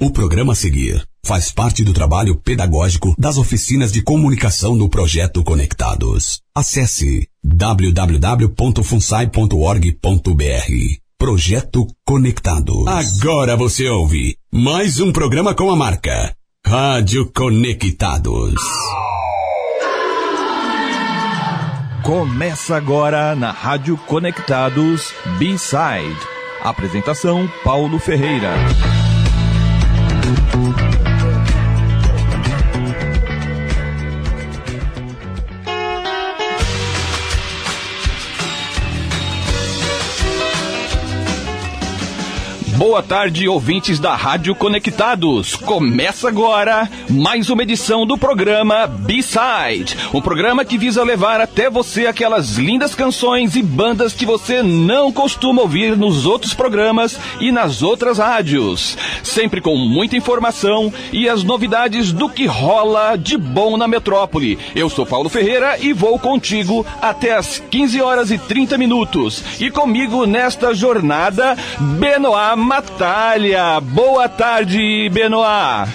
O programa a seguir faz parte do trabalho pedagógico das oficinas de comunicação do Projeto Conectados. Acesse www.funsai.org.br. Projeto Conectados. Agora você ouve mais um programa com a marca Rádio Conectados. Começa agora na Rádio Conectados B-Side. Apresentação Paulo Ferreira. Thank you. Boa tarde, ouvintes da Rádio Conectados. Começa agora mais uma edição do programa B-Side, um programa que visa levar até você aquelas lindas canções e bandas que você não costuma ouvir nos outros programas e nas outras rádios. Sempre com muita informação e as novidades do que rola de bom na metrópole. Eu sou Paulo Ferreira e vou contigo até as 15 horas e 30 minutos. E comigo nesta jornada, Benoit Matalha. Boa tarde, Benoit.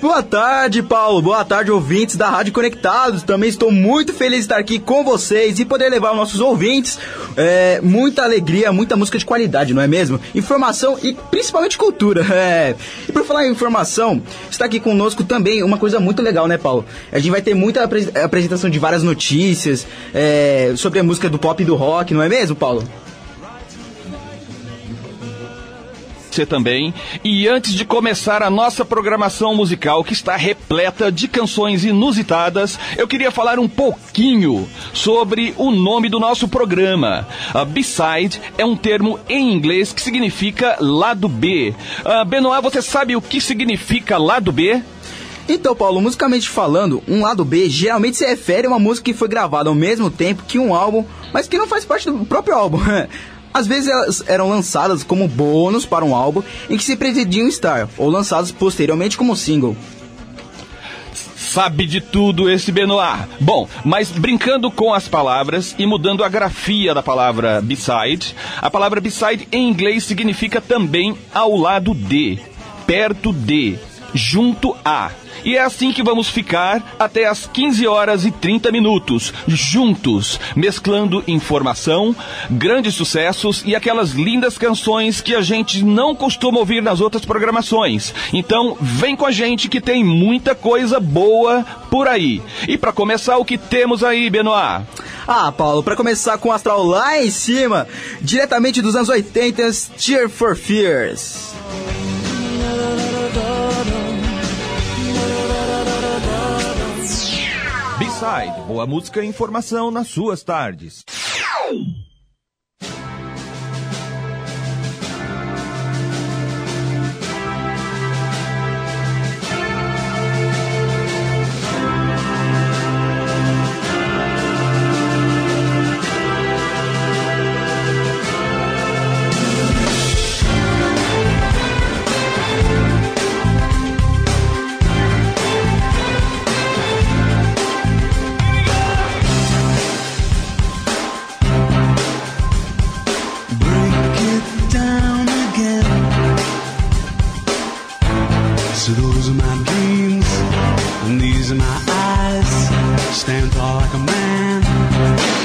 Boa tarde, Paulo. Boa tarde, ouvintes da Rádio Conectados. Também estou muito feliz de estar aqui com vocês e poder levar aos nossos ouvintes é, muita alegria, muita música de qualidade, não é mesmo? Informação e principalmente cultura. É. E por falar em informação, está aqui conosco também uma coisa muito legal, né, Paulo? A gente vai ter muita apresentação de várias notícias é, sobre a música do pop e do rock, não é mesmo, Paulo? Você também. E antes de começar a nossa programação musical, que está repleta de canções inusitadas, eu queria falar um pouquinho sobre o nome do nosso programa. Uh, B-side é um termo em inglês que significa lado B. Uh, Benoit, você sabe o que significa lado B? Então, Paulo, musicalmente falando, um lado B geralmente se refere a uma música que foi gravada ao mesmo tempo que um álbum, mas que não faz parte do próprio álbum. Às vezes elas eram lançadas como bônus para um álbum em que se pretendiam estar, ou lançadas posteriormente como single. Sabe de tudo esse Benoit. Bom, mas brincando com as palavras e mudando a grafia da palavra beside, a palavra beside em inglês significa também ao lado de, perto de, junto a. E é assim que vamos ficar até as 15 horas e 30 minutos, juntos, mesclando informação, grandes sucessos e aquelas lindas canções que a gente não costuma ouvir nas outras programações. Então, vem com a gente que tem muita coisa boa por aí. E para começar, o que temos aí, Benoit? Ah, Paulo, para começar com o astral lá em cima, diretamente dos anos 80, Tear for Fears. Boa música e informação nas suas tardes. And these are my eyes. Stand tall like a man.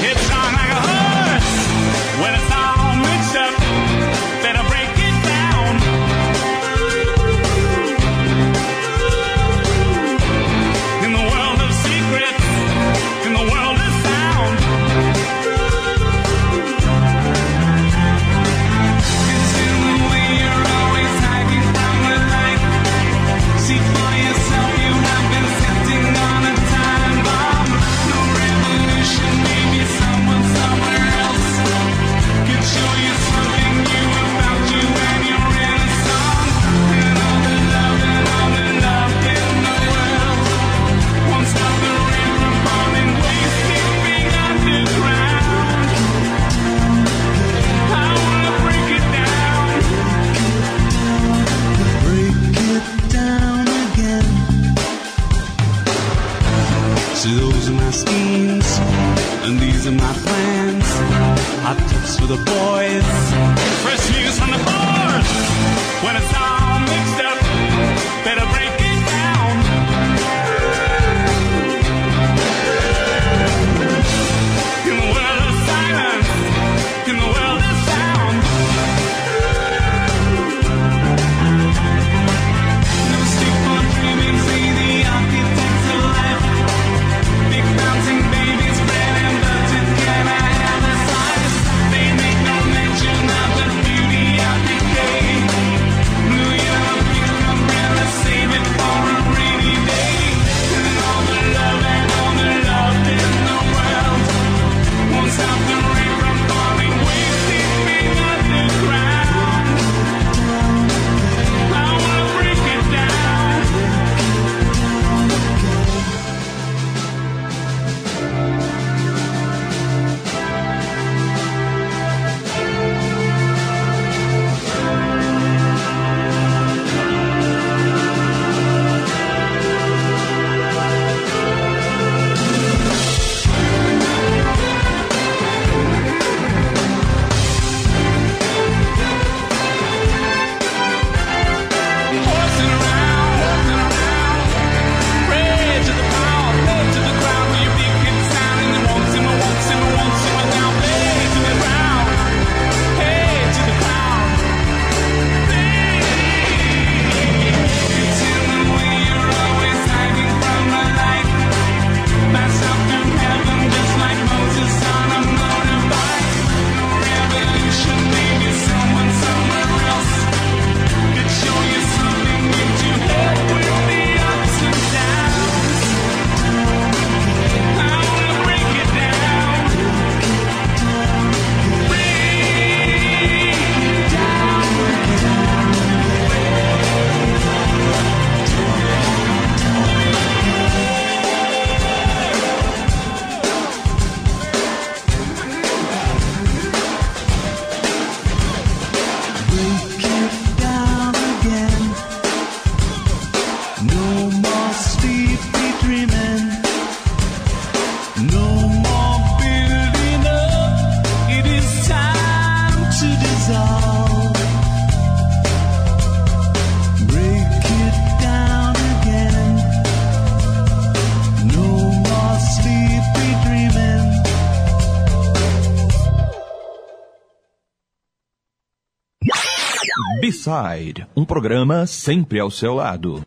Side, um programa sempre ao seu lado.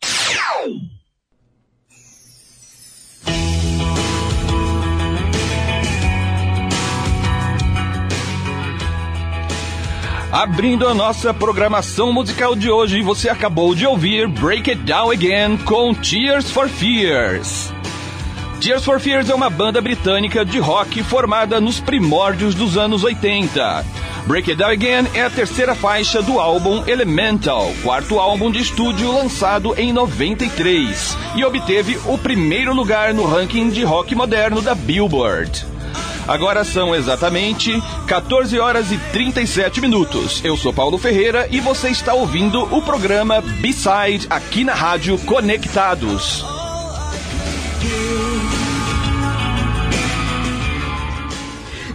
Abrindo a nossa programação musical de hoje, você acabou de ouvir Break It Down Again com Tears for Fears. Tears for Fears é uma banda britânica de rock formada nos primórdios dos anos 80. Break It Down Again é a terceira faixa do álbum Elemental, quarto álbum de estúdio lançado em 93, e obteve o primeiro lugar no ranking de rock moderno da Billboard. Agora são exatamente 14 horas e 37 minutos. Eu sou Paulo Ferreira e você está ouvindo o programa B-Side aqui na Rádio Conectados.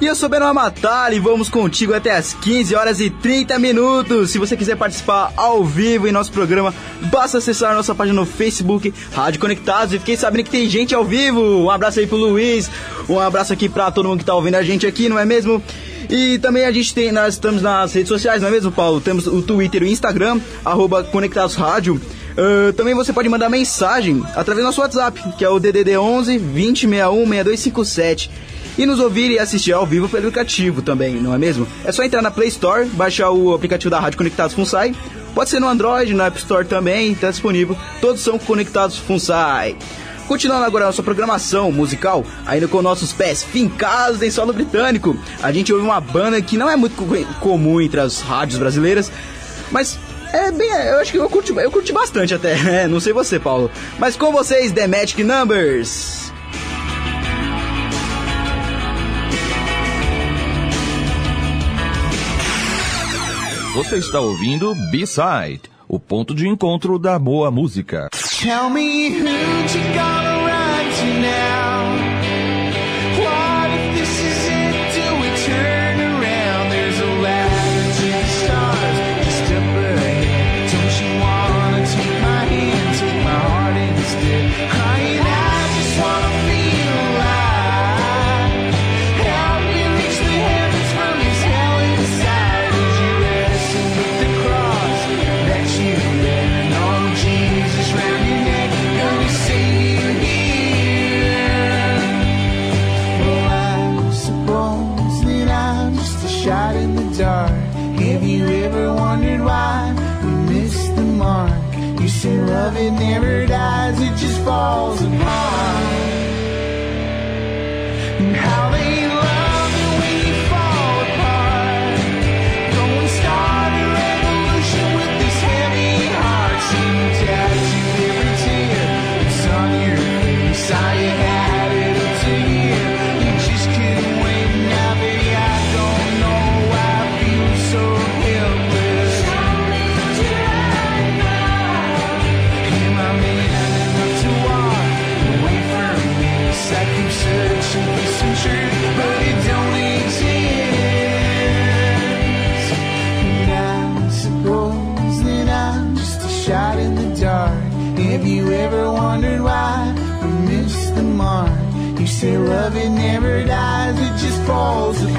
E eu sou Benoit Matali e vamos contigo até as 15 horas e 30 minutos. Se você quiser participar ao vivo em nosso programa, basta acessar nossa página no Facebook, Rádio Conectados. E fiquei sabendo que tem gente ao vivo. Um abraço aí pro Luiz, um abraço aqui pra todo mundo que tá ouvindo a gente aqui, não é mesmo? E também a gente tem, nós estamos nas redes sociais, não é mesmo, Paulo? Temos o Twitter e o Instagram, arroba Conectados Rádio. Uh, também você pode mandar mensagem através do nosso WhatsApp, que é o DDD 11 2061 6257 e nos ouvir e assistir ao vivo pelo aplicativo também, não é mesmo? É só entrar na Play Store, baixar o aplicativo da Rádio Conectados FunSai. Pode ser no Android, na App Store também, está disponível. Todos são conectados FunSai. Continuando agora a nossa programação musical, ainda com nossos pés fincados em solo britânico, a gente ouve uma banda que não é muito comum entre as rádios brasileiras, mas é bem, eu acho que eu curti, eu curti bastante até, né? não sei você, Paulo. Mas com vocês, The Magic Numbers. Você está ouvindo B-Side, o ponto de encontro da boa música. Tell me who you love, it never dies, it just falls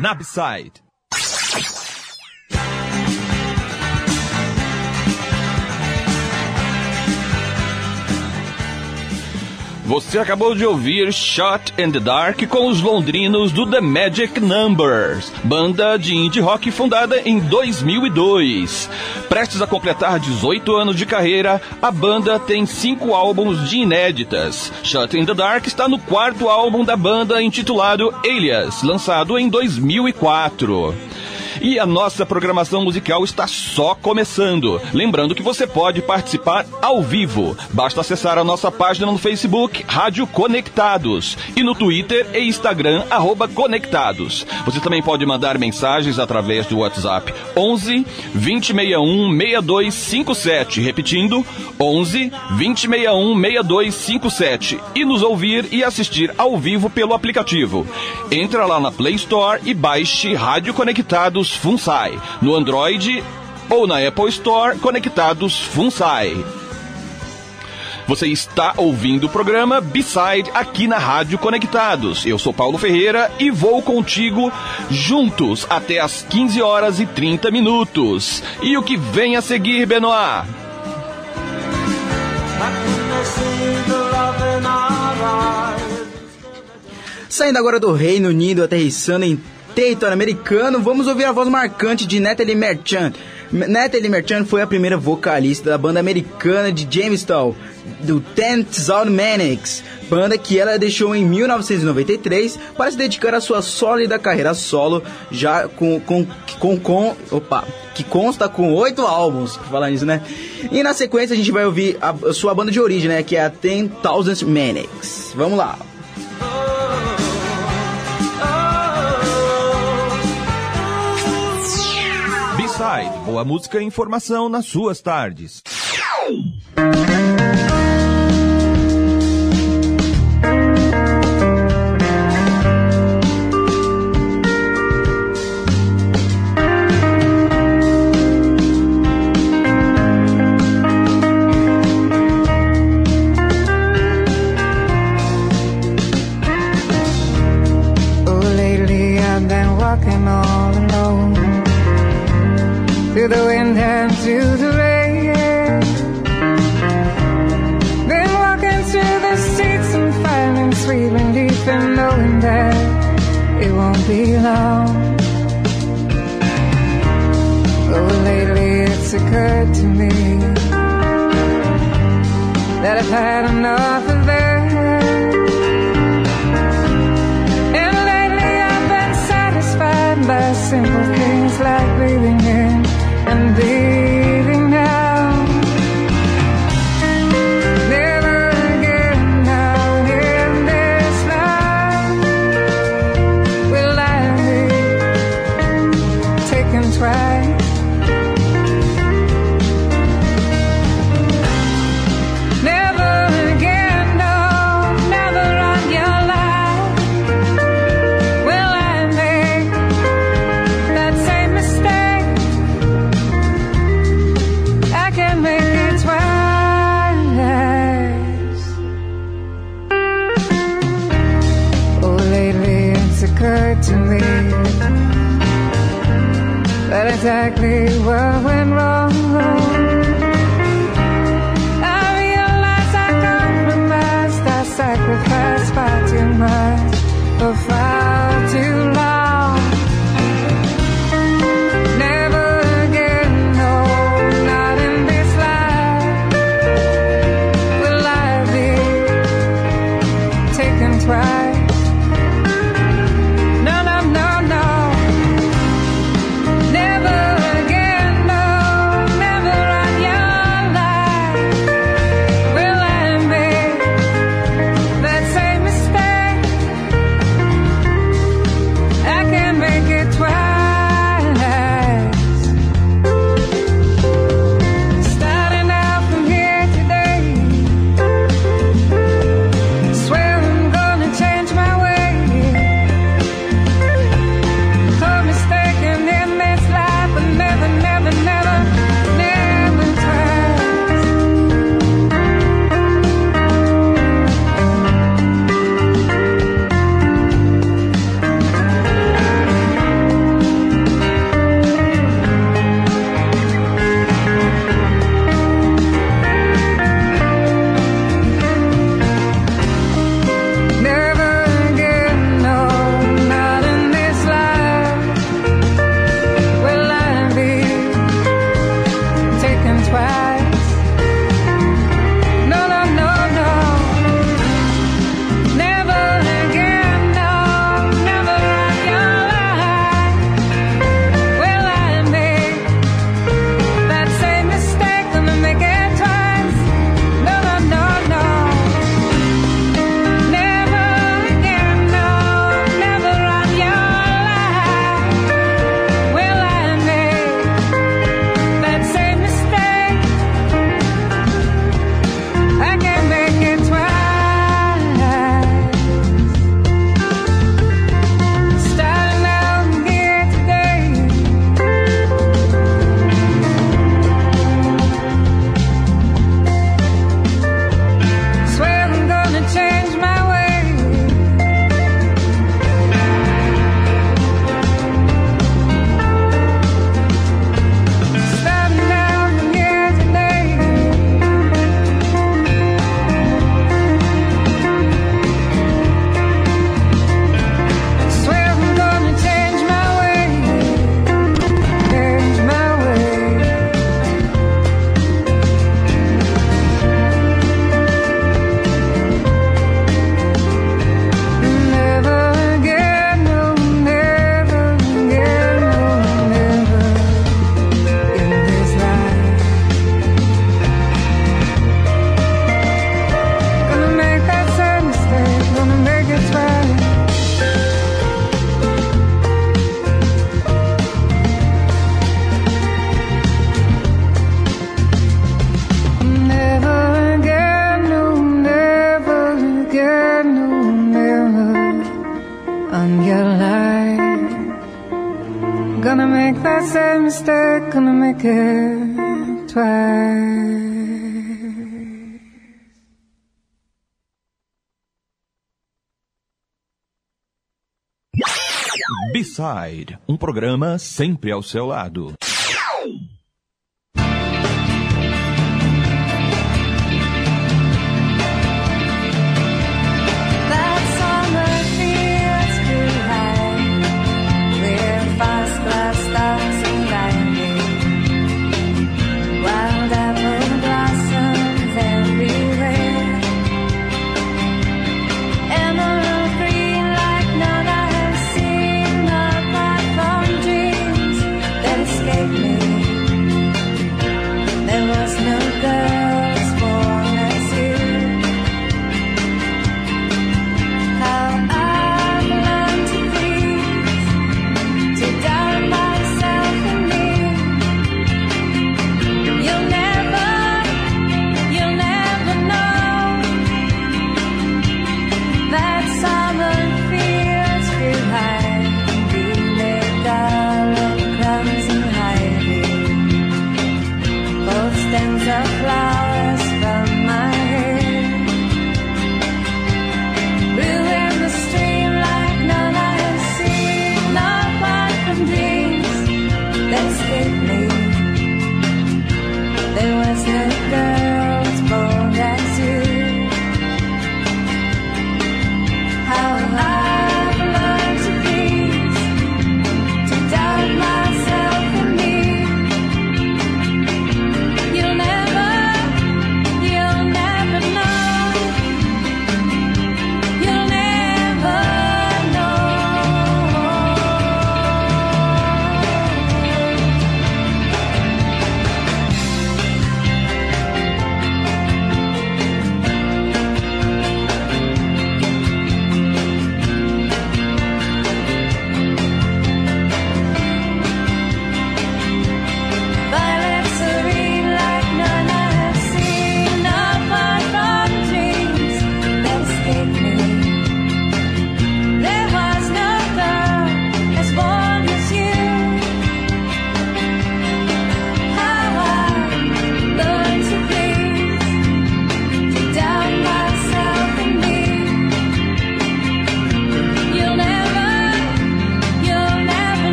Nabside. Você acabou de ouvir Shot in the Dark com os londrinos do The Magic Numbers, banda de indie rock fundada em 2002. Prestes a completar 18 anos de carreira, a banda tem cinco álbuns de inéditas. Shut in the Dark está no quarto álbum da banda intitulado Alias, lançado em 2004. E a nossa programação musical está só começando. Lembrando que você pode participar ao vivo. Basta acessar a nossa página no Facebook, Rádio Conectados, e no Twitter e Instagram, arroba Conectados. Você também pode mandar mensagens através do WhatsApp 11 2061 6257. Repetindo, 11 2061 6257. E nos ouvir e assistir ao vivo pelo aplicativo. Entra lá na Play Store e baixe Rádio Conectados FUNSAI. No Android ou na Apple Store, Conectados FUNSAI. Você está ouvindo o programa B-Side aqui na Rádio Conectados. Eu sou Paulo Ferreira e vou contigo juntos até as 15 horas e 30 minutos. E o que vem a seguir, Benoit? Saindo agora do Reino Unido, aterrissando em território americano, vamos ouvir a voz marcante de Natalie Merchant. Natalie Merchant foi a primeira vocalista da banda americana de Jamestown, do Tenth Manics, banda que ela deixou em 1993 para se dedicar à sua sólida carreira solo, já com, com, com, com opa, que consta com oito álbuns, por falar nisso, né? E na sequência a gente vai ouvir a, a sua banda de origem, né? Que é a Ten Thousand Manics. Vamos lá. Boa música e informação nas suas tardes. Occurred to me that I've had enough Inside, um programa sempre ao seu lado.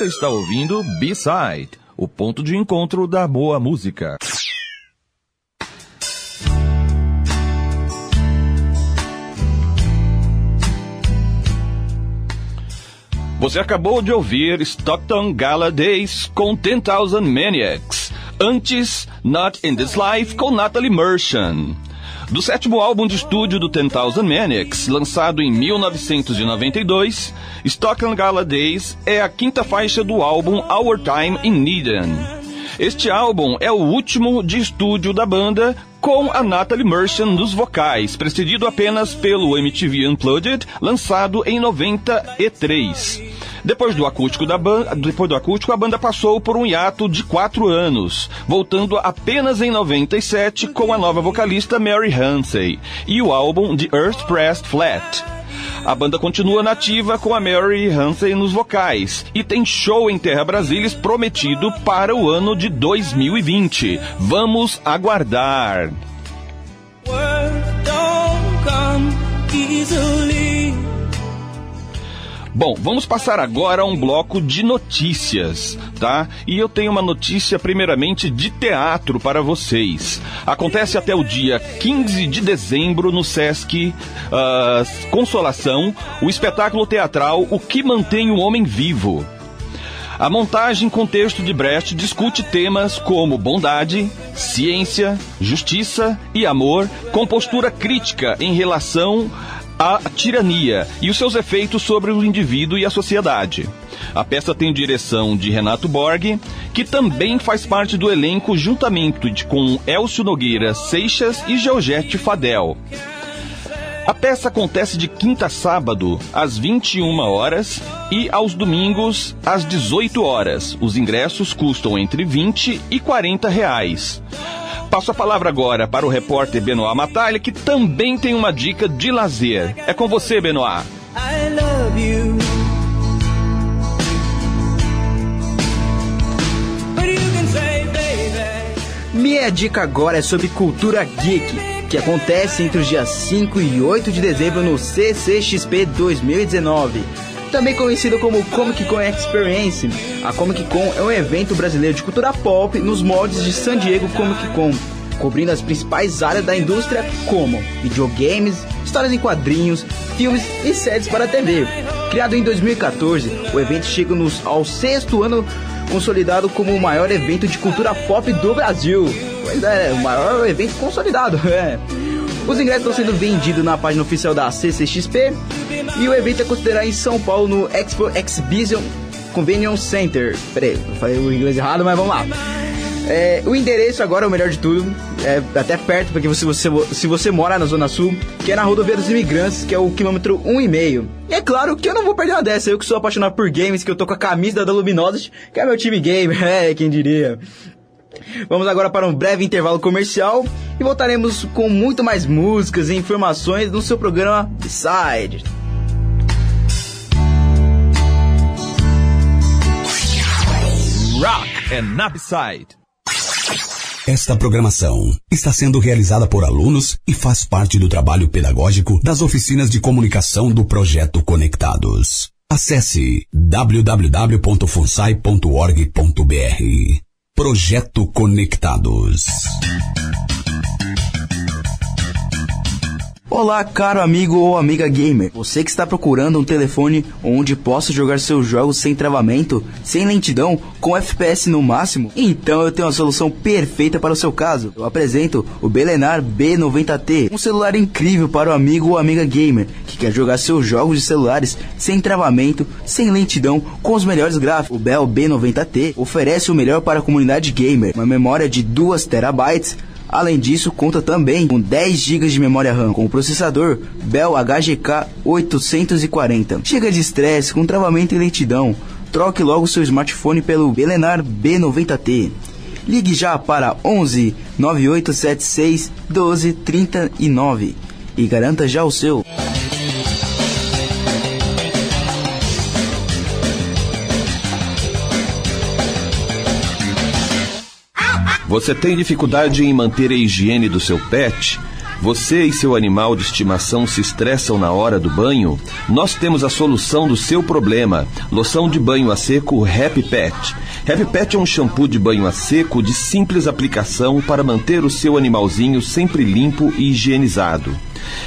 Você está ouvindo B-Side, o ponto de encontro da boa música. Você acabou de ouvir Stockton Gala Days com 10,000 Maniacs. Antes, Not in This Life com Natalie Merchant. Do sétimo álbum de estúdio do 10,000 Maniacs, lançado em 1992, Stockland Gala Days é a quinta faixa do álbum Our Time in Eden. Este álbum é o último de estúdio da banda com a Natalie Merchant nos vocais, precedido apenas pelo MTV Unplugged, lançado em 93. Depois do acústico da banda, depois do acústico, a banda passou por um hiato de quatro anos, voltando apenas em 97 com a nova vocalista Mary Hansey e o álbum The Earth Pressed Flat. A banda continua nativa com a Mary Hansen nos vocais e tem show em Terra Brasilis prometido para o ano de 2020. Vamos aguardar. Words. Bom, vamos passar agora a um bloco de notícias, tá? E eu tenho uma notícia primeiramente de teatro para vocês. Acontece até o dia 15 de dezembro no Sesc ah, Consolação o espetáculo teatral O que mantém o homem vivo. A montagem com texto de Brecht discute temas como bondade, ciência, justiça e amor, com postura crítica em relação à tirania e os seus efeitos sobre o indivíduo e a sociedade. A peça tem direção de Renato Borg, que também faz parte do elenco juntamente com Elcio Nogueira Seixas e Georgette Fadel. A peça acontece de quinta a sábado, às 21 horas e aos domingos, às 18 horas. Os ingressos custam entre 20 e 40 reais. Passo a palavra agora para o repórter Benoit Matalha, que também tem uma dica de lazer. É com você, Benoit. Minha dica agora é sobre cultura geek, que acontece entre os dias 5 e 8 de dezembro no CCXP 2019. Também conhecido como Comic Con Experience, a Comic Con é um evento brasileiro de cultura pop nos moldes de San Diego Comic Con, cobrindo as principais áreas da indústria como videogames, histórias em quadrinhos, filmes e séries para TV. Criado em 2014, o evento chega nos, ao sexto ano consolidado como o maior evento de cultura pop do Brasil. Pois é, o maior evento consolidado, é. Os ingressos estão sendo vendidos na página oficial da CCXP e o evento é considerado em São Paulo no Expo Exhibition Convention Center. Peraí, eu falei o inglês errado, mas vamos lá. É, o endereço agora é o melhor de tudo, é até perto, porque se você, se você mora na Zona Sul, que é na Rodovia dos Imigrantes, que é o quilômetro 1,5. E é claro que eu não vou perder uma dessa, eu que sou apaixonado por games, que eu tô com a camisa da Luminosity, que é meu time gamer, é, quem diria. Vamos agora para um breve intervalo comercial e voltaremos com muito mais músicas e informações no seu programa Side. Rock and Upside. Esta programação está sendo realizada por alunos e faz parte do trabalho pedagógico das oficinas de comunicação do Projeto Conectados. Acesse www.funsai.org.br. Projeto Conectados. Olá, caro amigo ou amiga gamer. Você que está procurando um telefone onde possa jogar seus jogos sem travamento, sem lentidão, com FPS no máximo? Então eu tenho a solução perfeita para o seu caso. Eu apresento o Belenar B90T, um celular incrível para o amigo ou amiga gamer que quer jogar seus jogos de celulares sem travamento, sem lentidão, com os melhores gráficos. O Bell B90T oferece o melhor para a comunidade gamer, uma memória de 2 terabytes Além disso, conta também com 10 GB de memória RAM com o processador Bell HGK 840. Chega de estresse com travamento e lentidão. Troque logo seu smartphone pelo Belenar B90T. Ligue já para 11 9876 1239 e garanta já o seu. Você tem dificuldade em manter a higiene do seu pet? Você e seu animal de estimação se estressam na hora do banho? Nós temos a solução do seu problema. Loção de banho a seco Happy Pet. Happy Pet é um shampoo de banho a seco de simples aplicação para manter o seu animalzinho sempre limpo e higienizado.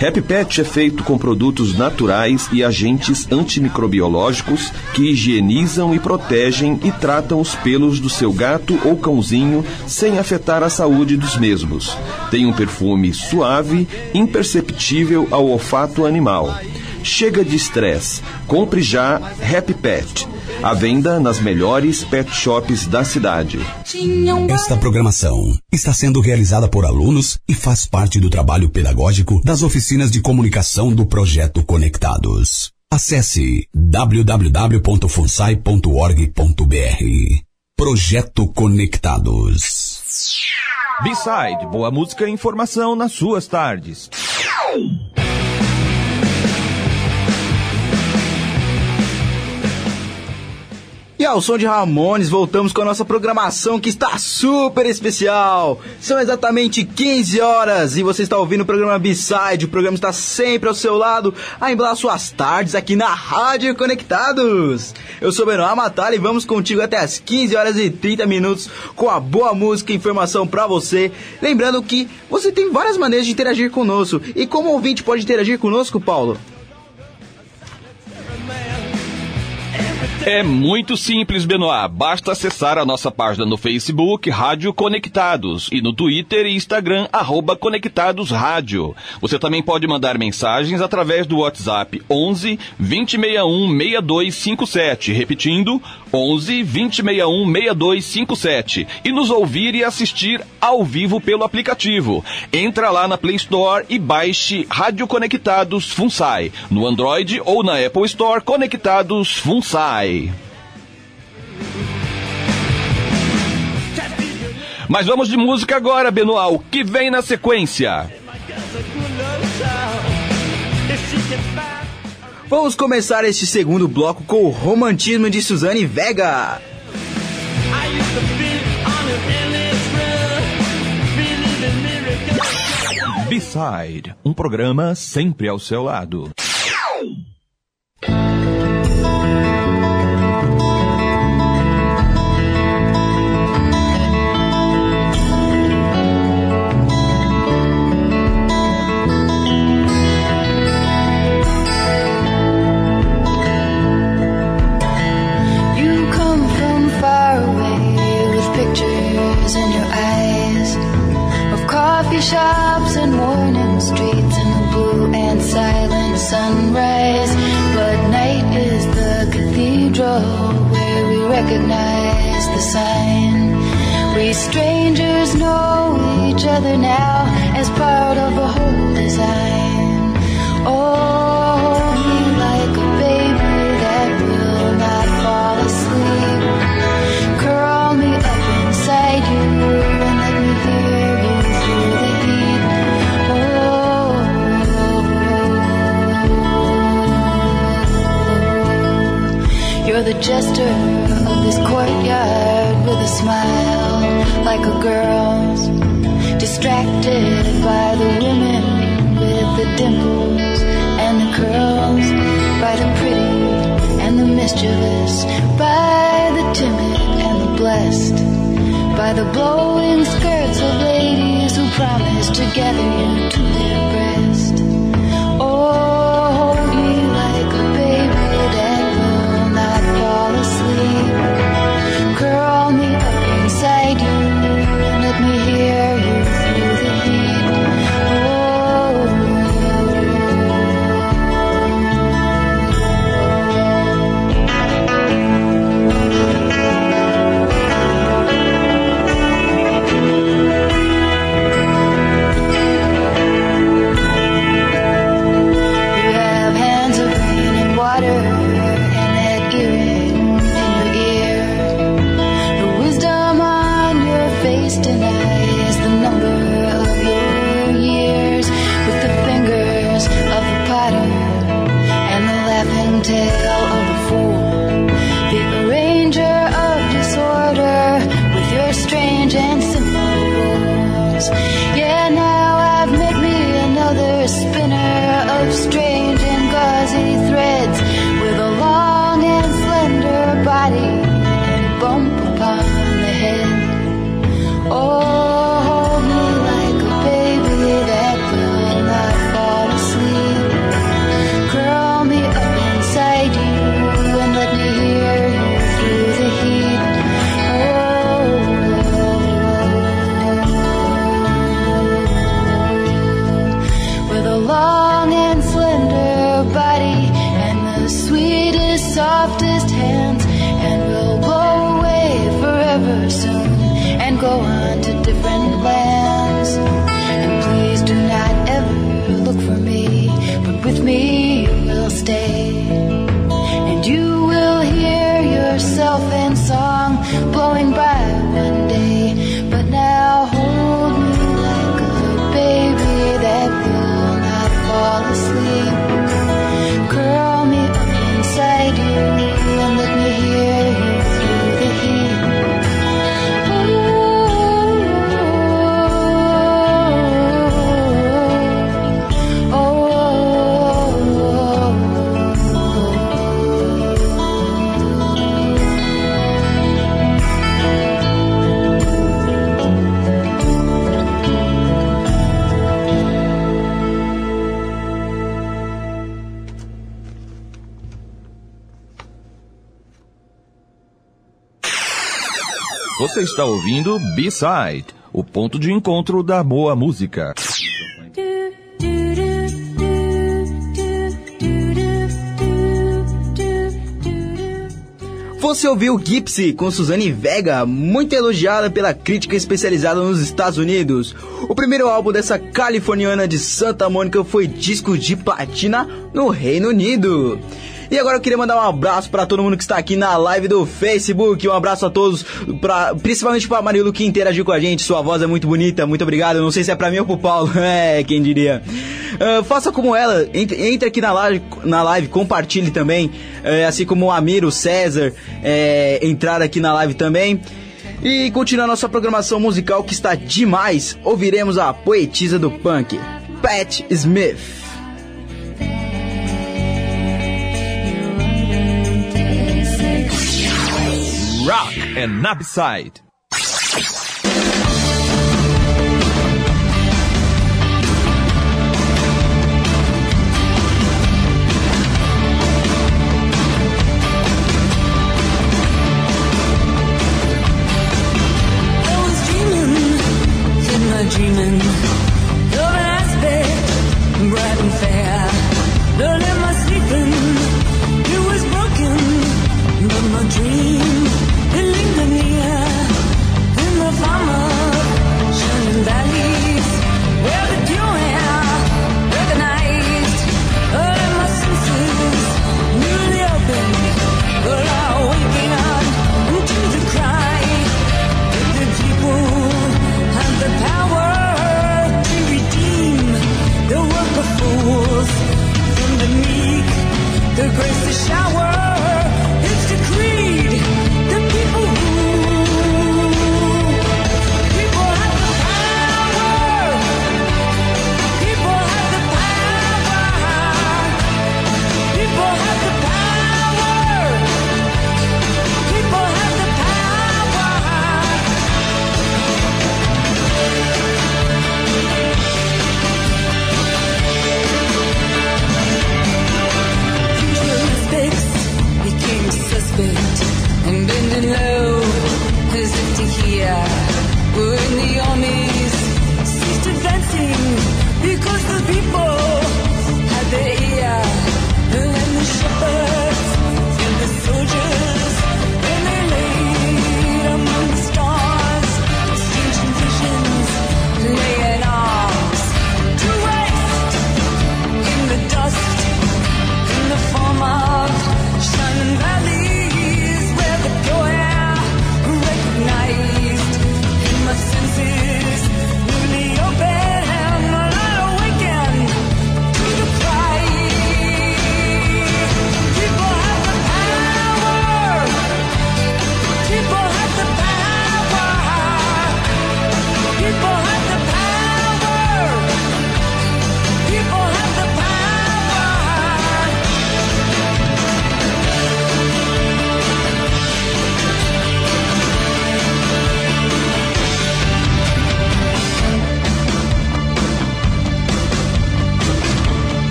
Happy Pet é feito com produtos naturais e agentes antimicrobiológicos que higienizam e protegem e tratam os pelos do seu gato ou cãozinho sem afetar a saúde dos mesmos. Tem um perfume suave, imperceptível ao olfato animal. Chega de estresse. Compre já Happy Pet. À venda nas melhores pet shops da cidade. Esta programação está sendo realizada por alunos e faz parte do trabalho pedagógico das oficinas de comunicação do projeto Conectados. Acesse www.funsai.org.br. Projeto Conectados. B-Side, boa música e informação nas suas tardes. E ao som de Ramones, voltamos com a nossa programação que está super especial. São exatamente 15 horas e você está ouvindo o programa B-Side. O programa está sempre ao seu lado, a emblar suas tardes aqui na Rádio Conectados. Eu sou Benoit Matalha e vamos contigo até as 15 horas e 30 minutos com a boa música e informação para você. Lembrando que você tem várias maneiras de interagir conosco. E como ouvinte pode interagir conosco, Paulo? É muito simples, Benoit. Basta acessar a nossa página no Facebook, Rádio Conectados, e no Twitter e Instagram, arroba Conectados Rádio. Você também pode mandar mensagens através do WhatsApp 11 2061 6257, repetindo, 11 2061 6257, e nos ouvir e assistir ao vivo pelo aplicativo. Entra lá na Play Store e baixe Rádio Conectados Funsai, no Android ou na Apple Store Conectados Funsai. Mas vamos de música agora, Benoit. O que vem na sequência? Vamos começar este segundo bloco com o romantismo de Suzane Vega. B-Side, um programa sempre ao seu lado. Shops and morning streets and the blue and silent sunrise. But night is the cathedral where we recognize the sign. We strangers know each other now as part of a whole design. Jester of this courtyard with a smile like a girl's. Distracted by the women with the dimples and the curls, by the pretty and the mischievous, by the timid and the blessed, by the blowing skirts of ladies who promise to gather you to their Você está ouvindo B-Side, o ponto de encontro da boa música. Você ouviu Gypsy com Suzane Vega, muito elogiada pela crítica especializada nos Estados Unidos. O primeiro álbum dessa californiana de Santa Mônica foi disco de platina no Reino Unido. E agora eu queria mandar um abraço para todo mundo que está aqui na live do Facebook. Um abraço a todos, pra, principalmente para Marilu que interagiu com a gente. Sua voz é muito bonita, muito obrigado. Não sei se é para mim ou pro Paulo, é, quem diria. Ah, faça como ela, entre, entre aqui na live, na live, compartilhe também, eh, assim como o Amir, o César, eh, entrar aqui na live também. E continuando nossa programação musical que está demais, ouviremos a poetisa do punk, Pat Smith. Rock and Nabside.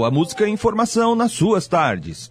Boa música e informação nas suas tardes.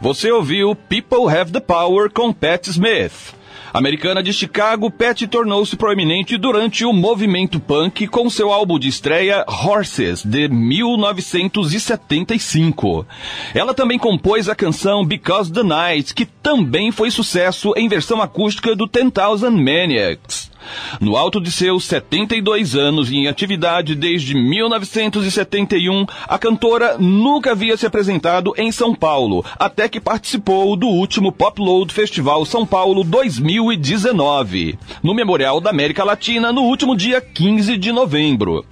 Você ouviu People Have the Power com Pat Smith. Americana de Chicago, Pat tornou-se proeminente durante o movimento punk com seu álbum de estreia Horses, de 1975. Ela também compôs a canção Because the Night, que também foi sucesso em versão acústica do 10,000 Maniacs. No alto de seus 72 anos e em atividade desde 1971, a cantora nunca havia se apresentado em São Paulo, até que participou do último Pop Load Festival São Paulo 2019, no Memorial da América Latina, no último dia 15 de novembro.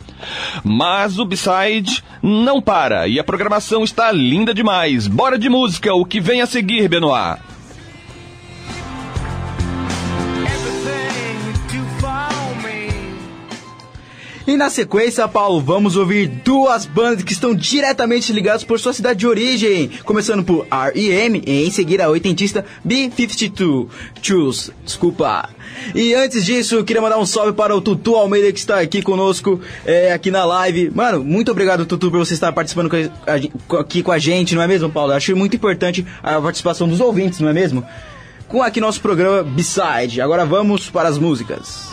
Mas o B-Side não para e a programação está linda demais. Bora de música, o que vem a seguir, Benoit? E na sequência, Paulo, vamos ouvir duas bandas que estão diretamente ligadas por sua cidade de origem. Começando por R.E.M. e em seguida a oitentista B-52. Choose, desculpa. E antes disso, queria mandar um salve para o Tutu Almeida que está aqui conosco, é, aqui na live. Mano, muito obrigado, Tutu, por você estar participando com a- aqui com a gente, não é mesmo, Paulo? Acho muito importante a participação dos ouvintes, não é mesmo? Com aqui nosso programa B-Side. Agora vamos para as músicas.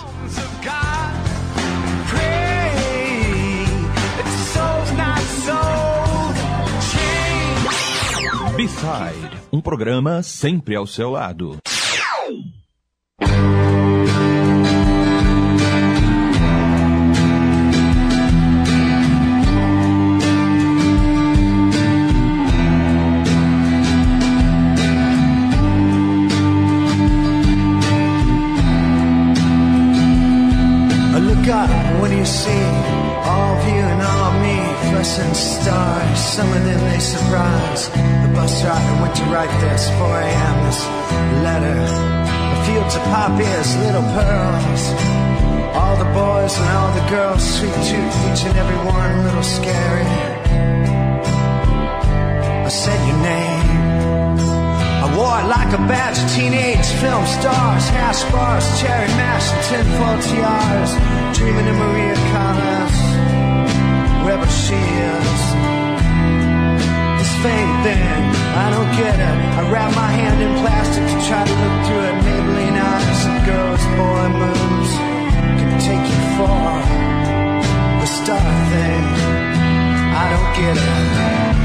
B-Side, um programa sempre ao seu lado. Look up, do you see? All of you and fluorescent stars. Some of them they surprise. The bus driver went to write this 4 a.m. This letter. The fields of poppies, little pearls. All the boys and all the girls, sweet tooth, each and every one, little scary. I said your name. I wore it like a badge of teenage film stars, hash bars, cherry mash, and tinfoil tiaras. Dreaming of Maria Callas, wherever she is. This fame thing, I don't get it. I wrap my hand in plastic to try to look through it. Maybelline eyes and girls, boy moves can take you far. The star thing, I don't get it.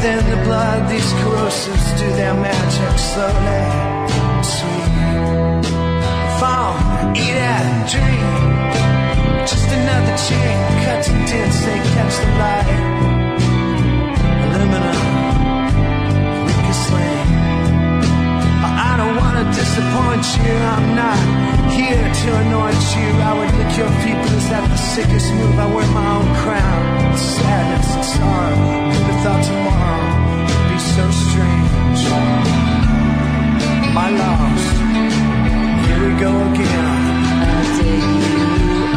within the blood, these corrosives do their magic slowly, sweet. Phone, eat it, drink. Just another chain, cut to dents, they catch the light. Aluminum, weak as. I don't wanna disappoint you, I'm not here to anoint you. I would lick your but is that the sickest move? I wear my own crown. Sadness and sorrow, never thought tomorrow would be so strange. My loss, here we go again.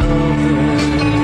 Aluminum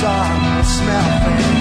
saw, smell things.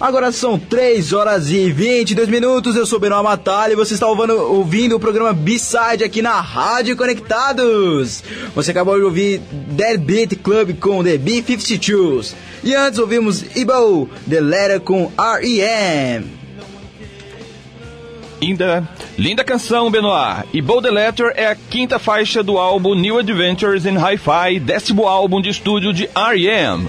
Agora são 3 horas e 22 minutos. Eu sou Benoit Matalha e você está ouvindo, ouvindo o programa B-Side aqui na Rádio Conectados. Você acabou de ouvir Dead Beat Club com The B-52s. E antes ouvimos Ibo, The Letter com R.E.M. Linda, linda canção, Benoit. E Bold Letter é a quinta faixa do álbum New Adventures in Hi-Fi, décimo álbum de estúdio de R.E.M.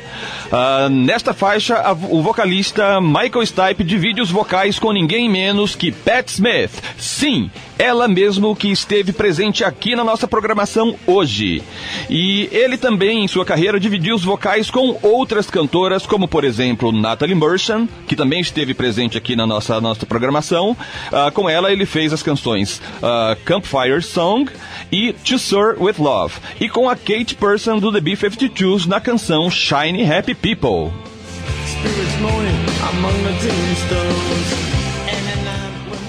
Ah, nesta faixa, a- o vocalista Michael Stipe divide os vocais com ninguém menos que Pat Smith. Sim, ela mesmo que esteve presente aqui na nossa programação hoje. E ele também, em sua carreira, dividiu os vocais com outras cantoras, como por exemplo Natalie Merchant, que também esteve presente aqui na nossa, nossa programação. Ah, com ela, ele fez as canções ah, Campfire Song e To Soar With Love. E com a Kate Person do The B-52s na canção Shiny Happy People.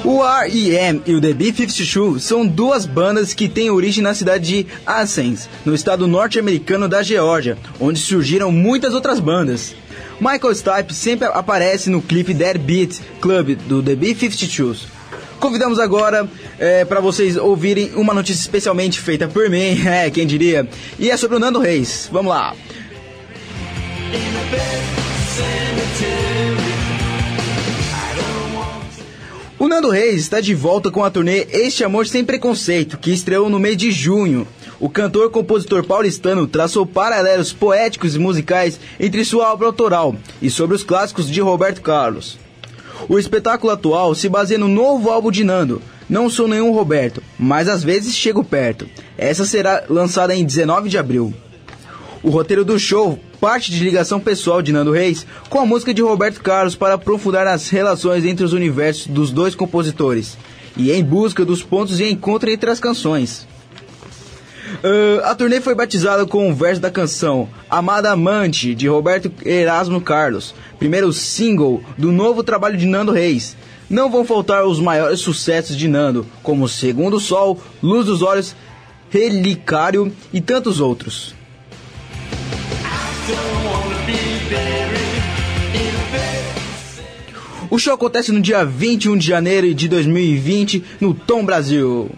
O R.E.M. e o The B-52 são duas bandas que têm origem na cidade de Athens, no estado norte-americano da Geórgia, onde surgiram muitas outras bandas. Michael Stipe sempre aparece no clipe Dead Beat Club do The B-52s. Convidamos agora para vocês ouvirem uma notícia especialmente feita por mim, é, quem diria, e é sobre o Nando Reis. Vamos lá. O Nando Reis está de volta com a turnê Este Amor Sem Preconceito, que estreou no mês de junho. O cantor-compositor paulistano traçou paralelos poéticos e musicais entre sua obra autoral e sobre os clássicos de Roberto Carlos. O espetáculo atual se baseia no novo álbum de Nando, Não Sou Nenhum Roberto, mas às vezes chego perto. Essa será lançada em 19 de abril. O roteiro do show parte de ligação pessoal de Nando Reis com a música de Roberto Carlos para aprofundar as relações entre os universos dos dois compositores e em busca dos pontos de encontro entre as canções. Ah, a turnê foi batizada com o verso da canção Amada Amante, de Roberto Erasmo Carlos, primeiro single do novo trabalho de Nando Reis. Não vão faltar os maiores sucessos de Nando, como Segundo Sol, Luz dos Olhos, Relicário e tantos outros. O show acontece no dia 21 de janeiro de 2020 no Tom Brasil.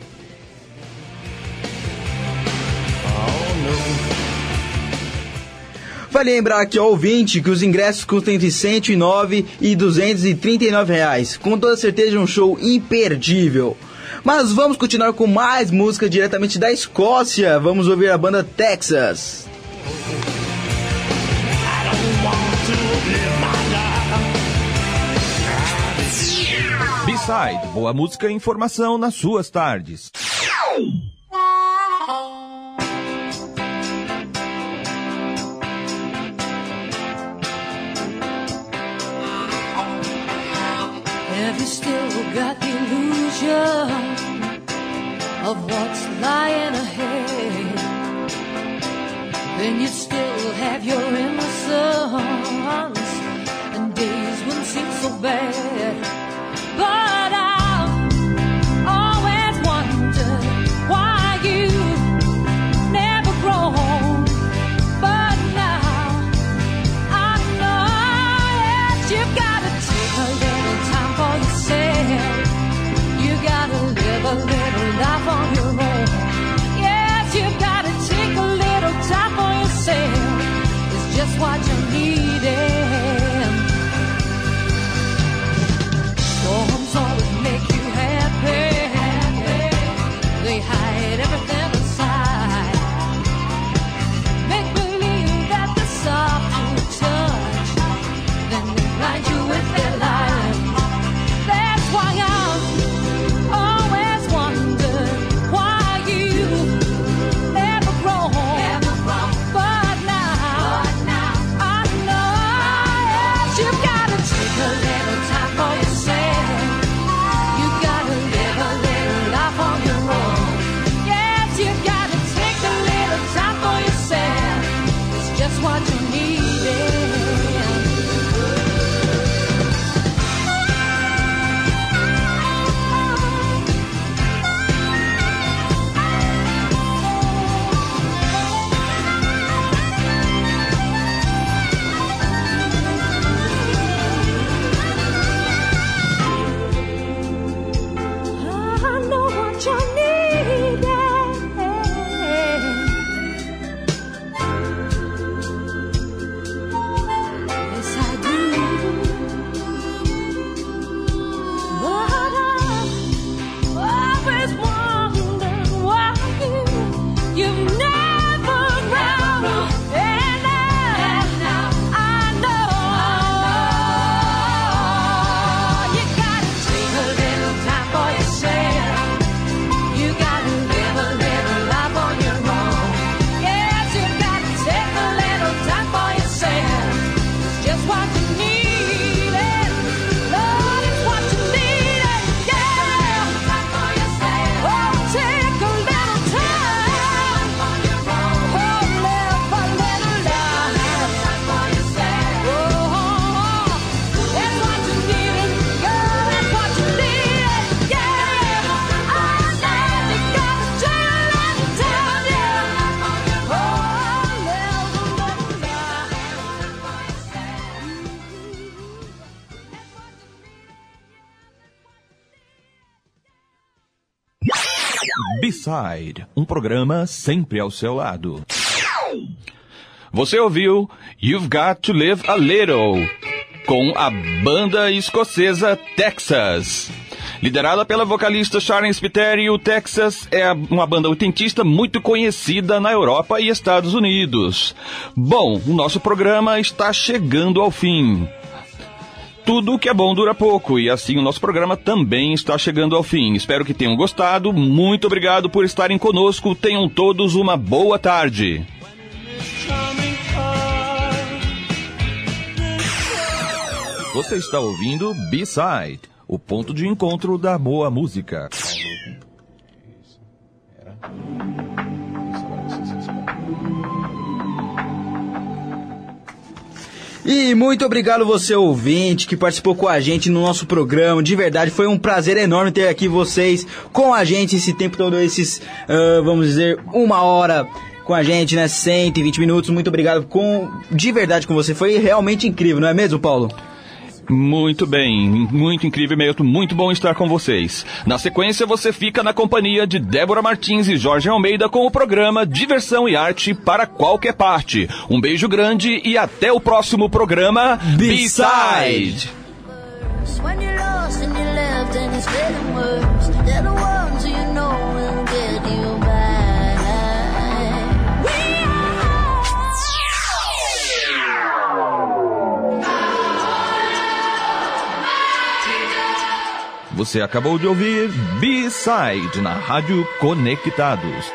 Vale lembrar aqui ao ouvinte que os ingressos custam entre 109 e 239 reais. Com toda certeza um show imperdível. Mas vamos continuar com mais música diretamente da Escócia. Vamos ouvir a banda Texas. B-Side, boa música e informação nas suas tardes. Have you still got the illusion of what's lying ahead? Then you still have your innocence, and days wouldn't seem so bad. B-Side, um programa sempre ao seu lado. Você ouviu You've Got to Live a Little, com a banda escocesa Texas. Liderada pela vocalista Sharon Spiteri, o Texas é uma banda oitentista muito conhecida na Europa e Estados Unidos. Bom, o nosso programa está chegando ao fim. Tudo que é bom dura pouco e assim o nosso programa também está chegando ao fim. Espero que tenham gostado. Muito obrigado por estarem conosco. Tenham todos uma boa tarde. Você está ouvindo B-Side, o ponto de encontro da boa música. E muito obrigado você ouvinte que participou com a gente no nosso programa. De verdade, foi um prazer enorme ter aqui vocês com a gente esse tempo todo, esses, ah, vamos dizer, uma hora com a gente, né? 120 minutos. Muito obrigado com, de verdade com você. Foi realmente incrível, não é mesmo, Paulo? Muito bem, muito incrível mesmo, muito bom estar com vocês. Na sequência, você fica na companhia de Débora Martins e Jorge Almeida com o programa Diversão e Arte para qualquer parte. Um beijo grande e até o próximo programa B-Side. Você acabou de ouvir B-Side na Rádio Conectados.